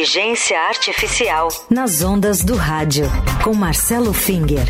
Inteligência Artificial. Nas ondas do rádio. Com Marcelo Finger.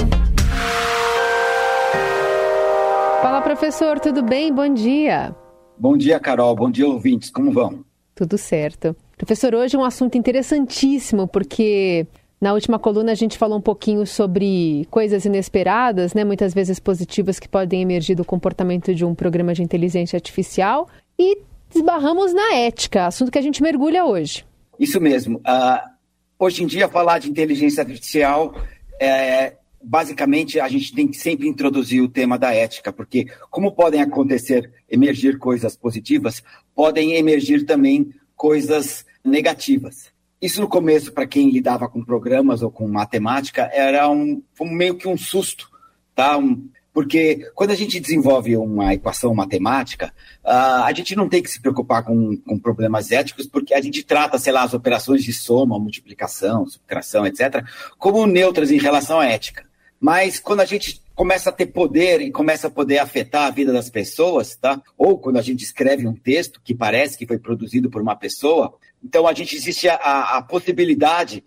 Fala, professor, tudo bem? Bom dia. Bom dia, Carol. Bom dia, ouvintes. Como vão? Tudo certo. Professor, hoje é um assunto interessantíssimo, porque na última coluna a gente falou um pouquinho sobre coisas inesperadas, né, muitas vezes positivas que podem emergir do comportamento de um programa de inteligência artificial e esbarramos na ética, assunto que a gente mergulha hoje. Isso mesmo. Uh, hoje em dia falar de inteligência artificial é, basicamente a gente tem que sempre introduzir o tema da ética, porque como podem acontecer, emergir coisas positivas, podem emergir também coisas negativas. Isso no começo, para quem lidava com programas ou com matemática, era um, meio que um susto, tá? Um, porque quando a gente desenvolve uma equação matemática, uh, a gente não tem que se preocupar com, com, problemas éticos, porque a gente trata, sei lá, as operações de soma, multiplicação, subtração, etc., como neutras em relação à ética. Mas quando a gente começa a ter poder e começa a poder afetar a vida das pessoas, tá? Ou quando a gente escreve um texto que parece que foi produzido por uma pessoa, então, a gente existe a, a possibilidade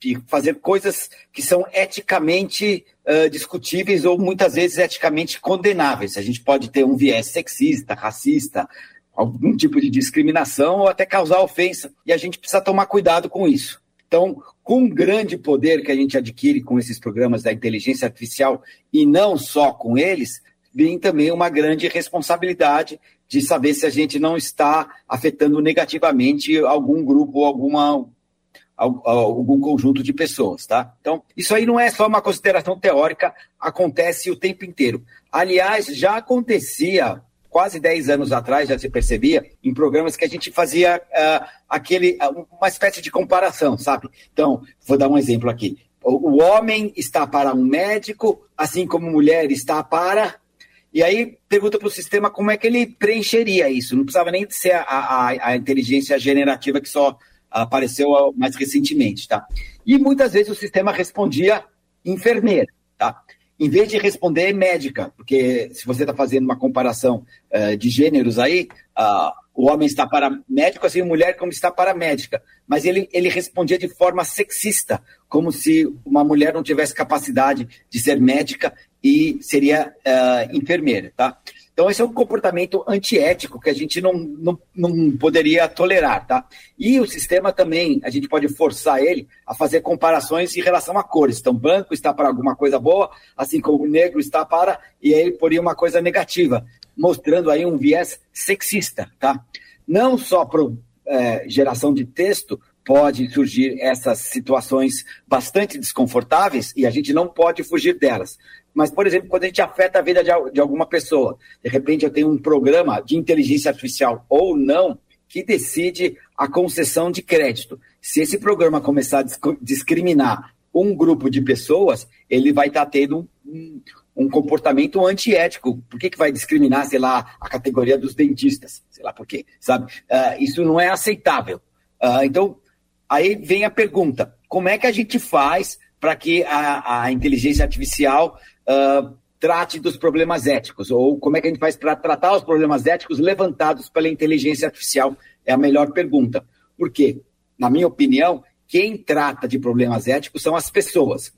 de fazer coisas que são eticamente uh, discutíveis ou muitas vezes eticamente condenáveis. A gente pode ter um viés sexista, racista, algum tipo de discriminação ou até causar ofensa, e a gente precisa tomar cuidado com isso. Então, com o grande poder que a gente adquire com esses programas da inteligência artificial e não só com eles, vem também uma grande responsabilidade de saber se a gente não está afetando negativamente algum grupo ou alguma algum conjunto de pessoas, tá? Então, isso aí não é só uma consideração teórica, acontece o tempo inteiro. Aliás, já acontecia quase 10 anos atrás, já se percebia, em programas que a gente fazia uh, aquele, uma espécie de comparação, sabe? Então, vou dar um exemplo aqui. O, o homem está para um médico, assim como mulher está para e aí pergunta para o sistema como é que ele preencheria isso. Não precisava nem ser a, a, a inteligência generativa que só apareceu mais recentemente, tá? E muitas vezes o sistema respondia enfermeira, tá? Em vez de responder médica, porque se você está fazendo uma comparação uh, de gêneros aí, uh, o homem está para médico, assim, a mulher como está para médica. Mas ele, ele respondia de forma sexista, como se uma mulher não tivesse capacidade de ser médica e seria uh, enfermeira, tá? Então, esse é um comportamento antiético que a gente não, não, não poderia tolerar, tá? E o sistema também, a gente pode forçar ele a fazer comparações em relação a cores. Então, branco está para alguma coisa boa, assim como negro está para, e aí poria uma coisa negativa, mostrando aí um viés sexista, tá? Não só para é, geração de texto, pode surgir essas situações bastante desconfortáveis e a gente não pode fugir delas. Mas, por exemplo, quando a gente afeta a vida de, de alguma pessoa, de repente eu tenho um programa de inteligência artificial ou não que decide a concessão de crédito. Se esse programa começar a discriminar um grupo de pessoas, ele vai estar tá tendo um, um, comportamento antiético. Por que, que vai discriminar, sei lá, a categoria dos dentistas? Sei lá por quê, sabe? Uh, isso não é aceitável. Uh, então, aí vem a pergunta: como é que a gente faz para que a, a inteligência artificial uh, trate dos problemas éticos, ou como é que a gente faz para tratar os problemas éticos levantados pela inteligência artificial? É a melhor pergunta. Por quê? Na minha opinião, quem trata de problemas éticos são as pessoas.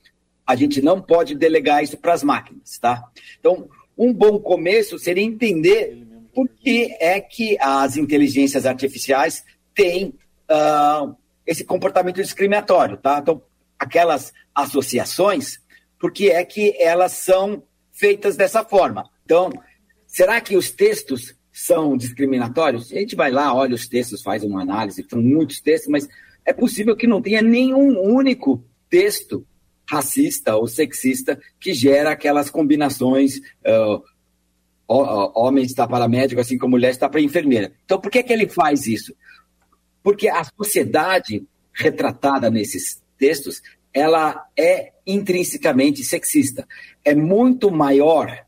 A gente não pode delegar isso para as máquinas, tá? Então, um bom começo seria entender por que é que as inteligências artificiais têm uh, esse comportamento discriminatório, tá? Então, aquelas associações por que é que elas são feitas dessa forma. Então, será que os textos são discriminatórios? A gente vai lá, olha os textos, faz uma análise, são muitos textos, mas é possível que não tenha nenhum único texto racista ou sexista que gera aquelas combinações uh, homem está para médico, assim como mulher está para enfermeira. Então, por que, que ele faz isso? Porque a sociedade retratada nesses textos ela é intrinsecamente sexista. É muito maior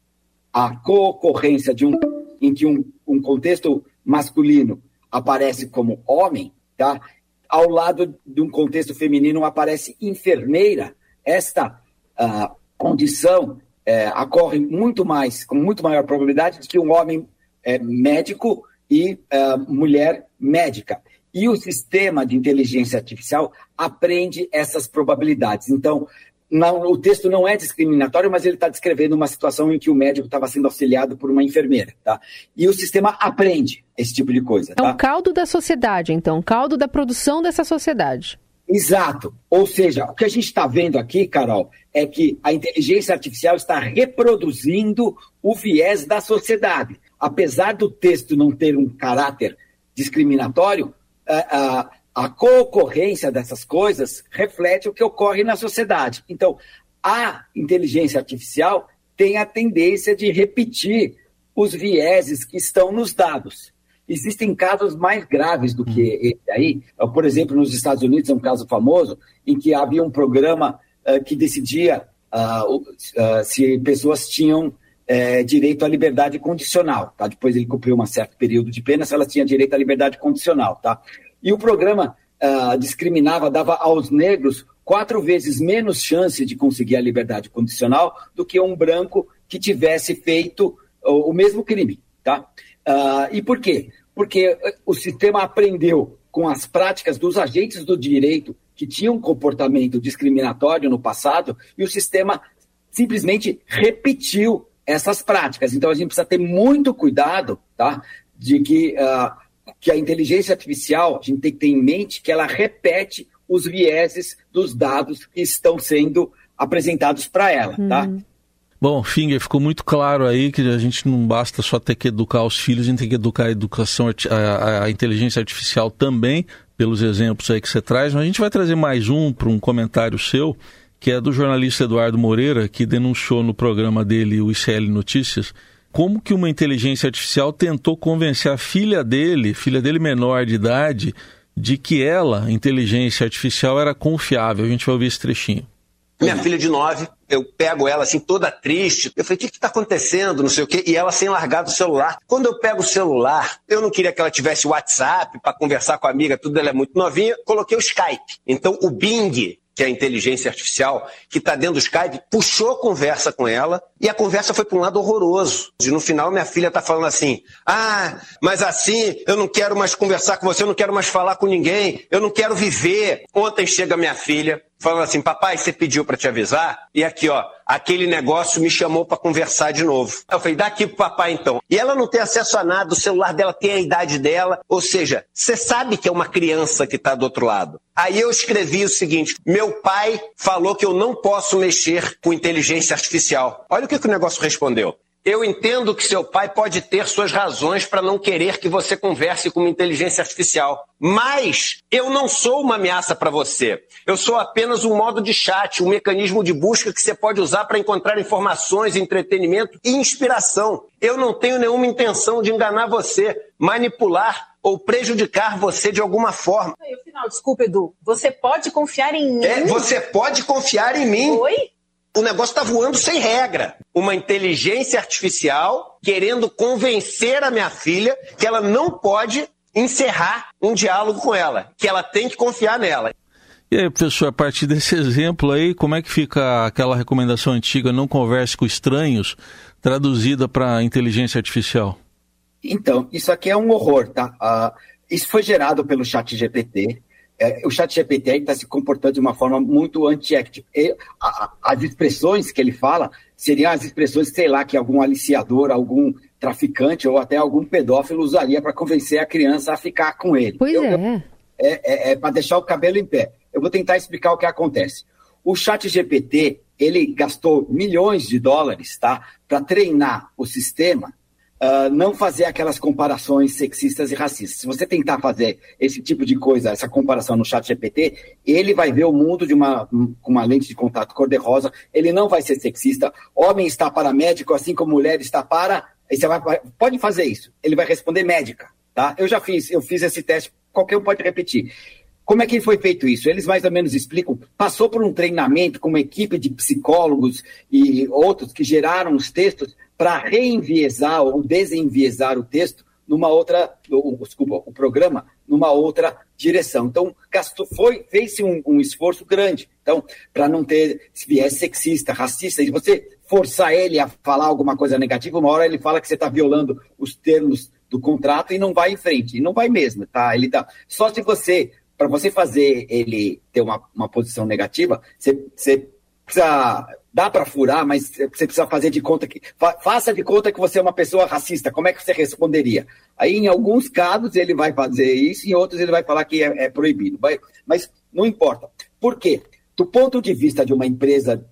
a concorrência de um em que um, um contexto masculino aparece como homem, tá? Ao lado de um contexto feminino aparece enfermeira. Esta uh, condição uh, ocorre muito mais, com muito maior probabilidade de que um homem é médico e uh, mulher médica. E o sistema de inteligência artificial aprende essas probabilidades. Então, não, o texto não é discriminatório, mas ele está descrevendo uma situação em que o médico estava sendo auxiliado por uma enfermeira, tá? E o sistema aprende esse tipo de coisa. É um caldo da sociedade, então, caldo da produção dessa sociedade. Exato. Ou seja, o que a gente está vendo aqui, Carol, é que a inteligência artificial está reproduzindo o viés da sociedade. Apesar do texto não ter um caráter discriminatório, a, a, a concorrência dessas coisas reflete o que ocorre na sociedade. Então, a inteligência artificial tem a tendência de repetir os vieses que estão nos dados. Existem casos mais graves do que hum. esse aí. Por exemplo, nos Estados Unidos é um caso famoso em que havia um programa uh, que decidia uh, uh, se pessoas tinham eh, direito à liberdade condicional. Tá? Depois ele cumpriu um certo período de pena, ela tinha direito à liberdade condicional. Tá? E o programa discriminava, dava aos negros quatro vezes menos chance de conseguir a liberdade condicional do que um branco que tivesse feito o, o mesmo crime. Tá? Uh, e por quê? Porque eh, o sistema aprendeu com as práticas dos agentes do direito que tinham comportamento discriminatório no passado e o sistema simplesmente repetiu essas práticas. Então a gente precisa ter muito cuidado, tá? De que, uh, que a inteligência artificial, a gente tem que ter em mente que ela repete os vieses dos dados que estão sendo apresentados para ela, tá? Uhum. Bom, Finger, ficou muito claro aí que a gente não basta só ter que educar os filhos, a gente tem que educar a educação, a, a inteligência artificial também, pelos exemplos aí que você traz, mas a gente vai trazer mais um para um comentário seu, que é do jornalista Eduardo Moreira, que denunciou no programa dele, o ICL Notícias, como que uma inteligência artificial tentou convencer a filha dele, filha dele menor de idade, de que ela, inteligência artificial, era confiável. A gente vai ouvir esse trechinho. Minha filha de nove, eu pego ela assim, toda triste. Eu falei, o que está acontecendo? Não sei o quê. E ela sem largar do celular. Quando eu pego o celular, eu não queria que ela tivesse WhatsApp para conversar com a amiga, tudo, ela é muito novinha. Coloquei o Skype. Então, o Bing, que é a inteligência artificial, que está dentro do Skype, puxou a conversa com ela e a conversa foi para um lado horroroso. E no final, minha filha está falando assim: ah, mas assim, eu não quero mais conversar com você, eu não quero mais falar com ninguém, eu não quero viver. Ontem chega minha filha, falando assim: papai, você pediu para te avisar? E aqui, ó, aquele negócio me chamou para conversar de novo. Eu falei: dá aqui pro papai então. E ela não tem acesso a nada, o celular dela tem a idade dela, ou seja, você sabe que é uma criança que está do outro lado. Aí eu escrevi o seguinte: meu pai falou que eu não posso mexer com inteligência artificial. Olha o que, que o negócio respondeu. Eu entendo que seu pai pode ter suas razões para não querer que você converse com uma inteligência artificial. Mas eu não sou uma ameaça para você. Eu sou apenas um modo de chat, um mecanismo de busca que você pode usar para encontrar informações, entretenimento e inspiração. Eu não tenho nenhuma intenção de enganar você, manipular ou prejudicar você de alguma forma. E o final, desculpa, Edu. Você pode confiar em mim? É, você pode confiar em mim. Oi? O negócio está voando sem regra. Uma inteligência artificial querendo convencer a minha filha que ela não pode encerrar um diálogo com ela, que ela tem que confiar nela. E aí, professor, a partir desse exemplo aí, como é que fica aquela recomendação antiga, não converse com estranhos, traduzida para inteligência artificial? Então, isso aqui é um horror, tá? Uh, isso foi gerado pelo chat GPT, é, o chat GPT está se comportando de uma forma muito anti-ética. As expressões que ele fala seriam as expressões, sei lá, que algum aliciador, algum traficante ou até algum pedófilo usaria para convencer a criança a ficar com ele. Pois eu, é. Eu, é. É, é para deixar o cabelo em pé. Eu vou tentar explicar o que acontece. O chat GPT, ele gastou milhões de dólares tá, para treinar o sistema uh, não fazer aquelas comparações sexistas e racistas. Se você tentar fazer esse tipo de coisa, essa comparação no chat GPT, ele vai ver o mundo de uma, com uma lente de contato cor-de-rosa, ele não vai ser sexista, homem está para médico, assim como mulher está para... Você vai, pode fazer isso, ele vai responder médica, tá? Eu já fiz, eu fiz esse teste, qualquer um pode repetir. Como é que foi feito isso? Eles mais ou menos explicam. Passou por um treinamento com uma equipe de psicólogos e outros que geraram os textos para reenviesar ou desenviesar o texto numa outra, desculpa, o programa numa outra direção. Então, gastou, foi, fez-se um, um, esforço grande. Então, para não ter viés sexista, racista, e você forçar ele a falar alguma coisa negativa, uma hora ele fala que você está violando os termos do contrato e não vai em frente. E não vai mesmo, tá? Ele dá. Só se você, para você fazer ele ter uma, uma posição negativa, você, você precisa. Dá para furar, mas você precisa fazer de conta que. Fa, faça de conta que você é uma pessoa racista. Como é que você responderia? Aí, em alguns casos, ele vai fazer isso, em outros, ele vai falar que é, é proibido. Vai, mas não importa. Por quê? Do ponto de vista de uma empresa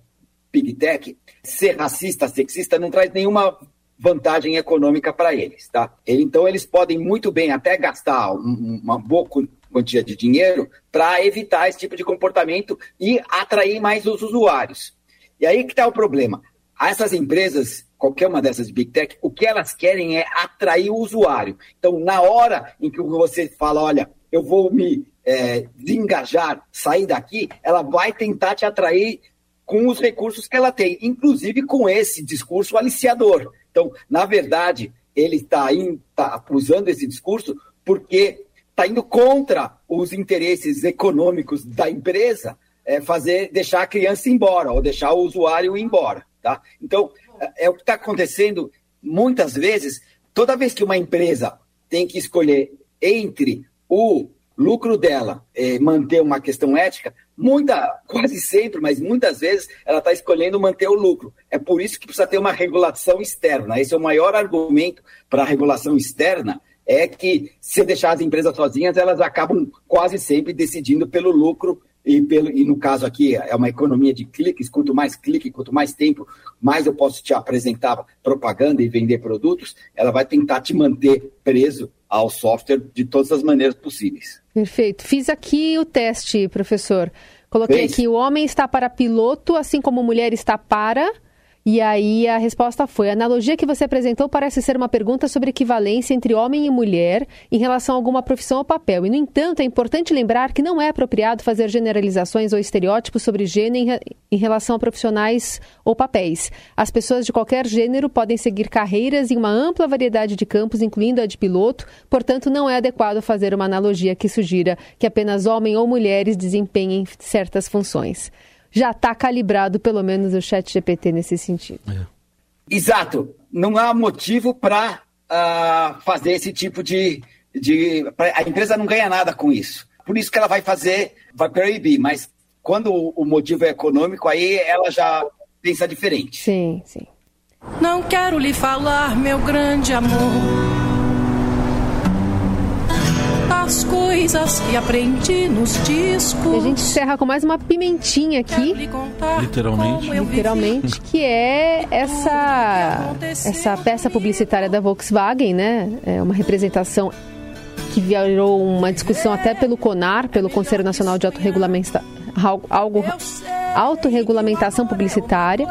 Big Tech, ser racista, sexista, não traz nenhuma vantagem econômica para eles, tá? Então eles podem muito bem até gastar uma boa quantia de dinheiro para evitar esse tipo de comportamento e atrair mais os usuários. E aí que está o problema. Essas empresas, qualquer uma dessas big tech, o que elas querem é atrair o usuário. Então, na hora em que você fala, olha, eu vou me é, desengajar, sair daqui, ela vai tentar te atrair com os recursos que ela tem, inclusive com esse discurso aliciador. Então, na verdade, ele está tá usando esse discurso porque está indo contra os interesses econômicos da empresa é, fazer deixar a criança embora ou deixar o usuário embora. Tá? Então, é, é o que está acontecendo muitas vezes, toda vez que uma empresa tem que escolher entre o lucro dela é, manter uma questão ética, muita, quase sempre, mas muitas vezes ela está escolhendo manter o lucro. É por isso que precisa ter uma regulação externa. Esse é o maior argumento para a regulação externa, é que se deixar as empresas sozinhas, elas acabam quase sempre decidindo pelo lucro e, pelo, e no caso aqui é uma economia de cliques, quanto mais clique, quanto mais tempo, mais eu posso te apresentar propaganda e vender produtos, ela vai tentar te manter preso ao software de todas as maneiras possíveis. Perfeito. Fiz aqui o teste, professor. Coloquei Fez? aqui: o homem está para piloto, assim como a mulher está para e aí a resposta foi: a analogia que você apresentou parece ser uma pergunta sobre equivalência entre homem e mulher em relação a alguma profissão ou papel. E, no entanto, é importante lembrar que não é apropriado fazer generalizações ou estereótipos sobre gênero em, relação a profissionais ou papéis. As pessoas de qualquer gênero podem seguir carreiras em uma ampla variedade de campos, incluindo a de piloto, portanto, não é adequado fazer uma analogia que sugira que apenas homens ou mulheres desempenhem certas funções já está calibrado, pelo menos, o chat GPT nesse sentido. É. Exato. Não há motivo para uh, ah, fazer esse tipo de. de a empresa não ganha nada com isso. Por isso que ela vai fazer, vai proibir. Mas quando o motivo é econômico, aí ela já pensa diferente. Sim, sim. Não quero lhe falar, meu grande amor coisas que aprendi nos discos. E a gente encerra com mais uma pimentinha aqui. Literalmente. Literalmente, que é essa, essa peça publicitária da Volkswagen, né? É uma representação que virou uma discussão até pelo CONAR, pelo Conselho Nacional de Autorregulamentação, algo, autorregulamentação publicitária,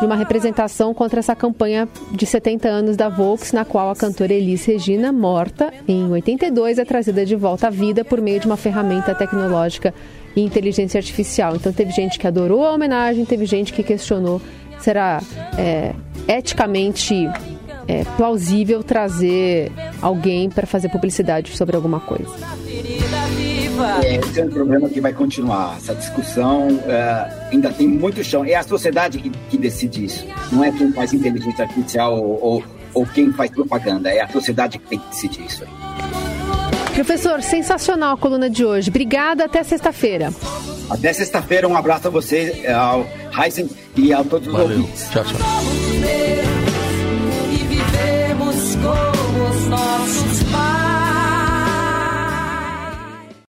de uma representação contra essa campanha de 70 anos da Volks, na qual a cantora Elis Regina, morta em 82, é trazida de volta à vida por meio de uma ferramenta tecnológica e inteligência artificial. Então teve gente que adorou a homenagem, teve gente que questionou será é, eticamente é, plausível trazer alguém para fazer publicidade sobre alguma coisa. É, esse é um problema que vai continuar. Essa discussão é, ainda tem muito chão. É a sociedade que, que, decide isso. Não é quem faz inteligência artificial ou, ou, ou quem faz propaganda. É a sociedade que tem que decidir isso. Professor, sensacional a coluna de hoje. Obrigada, até sexta-feira. Até sexta-feira, um abraço a você, ao Heisen e a todos os Valeu. ouvintes. Tchau, tchau.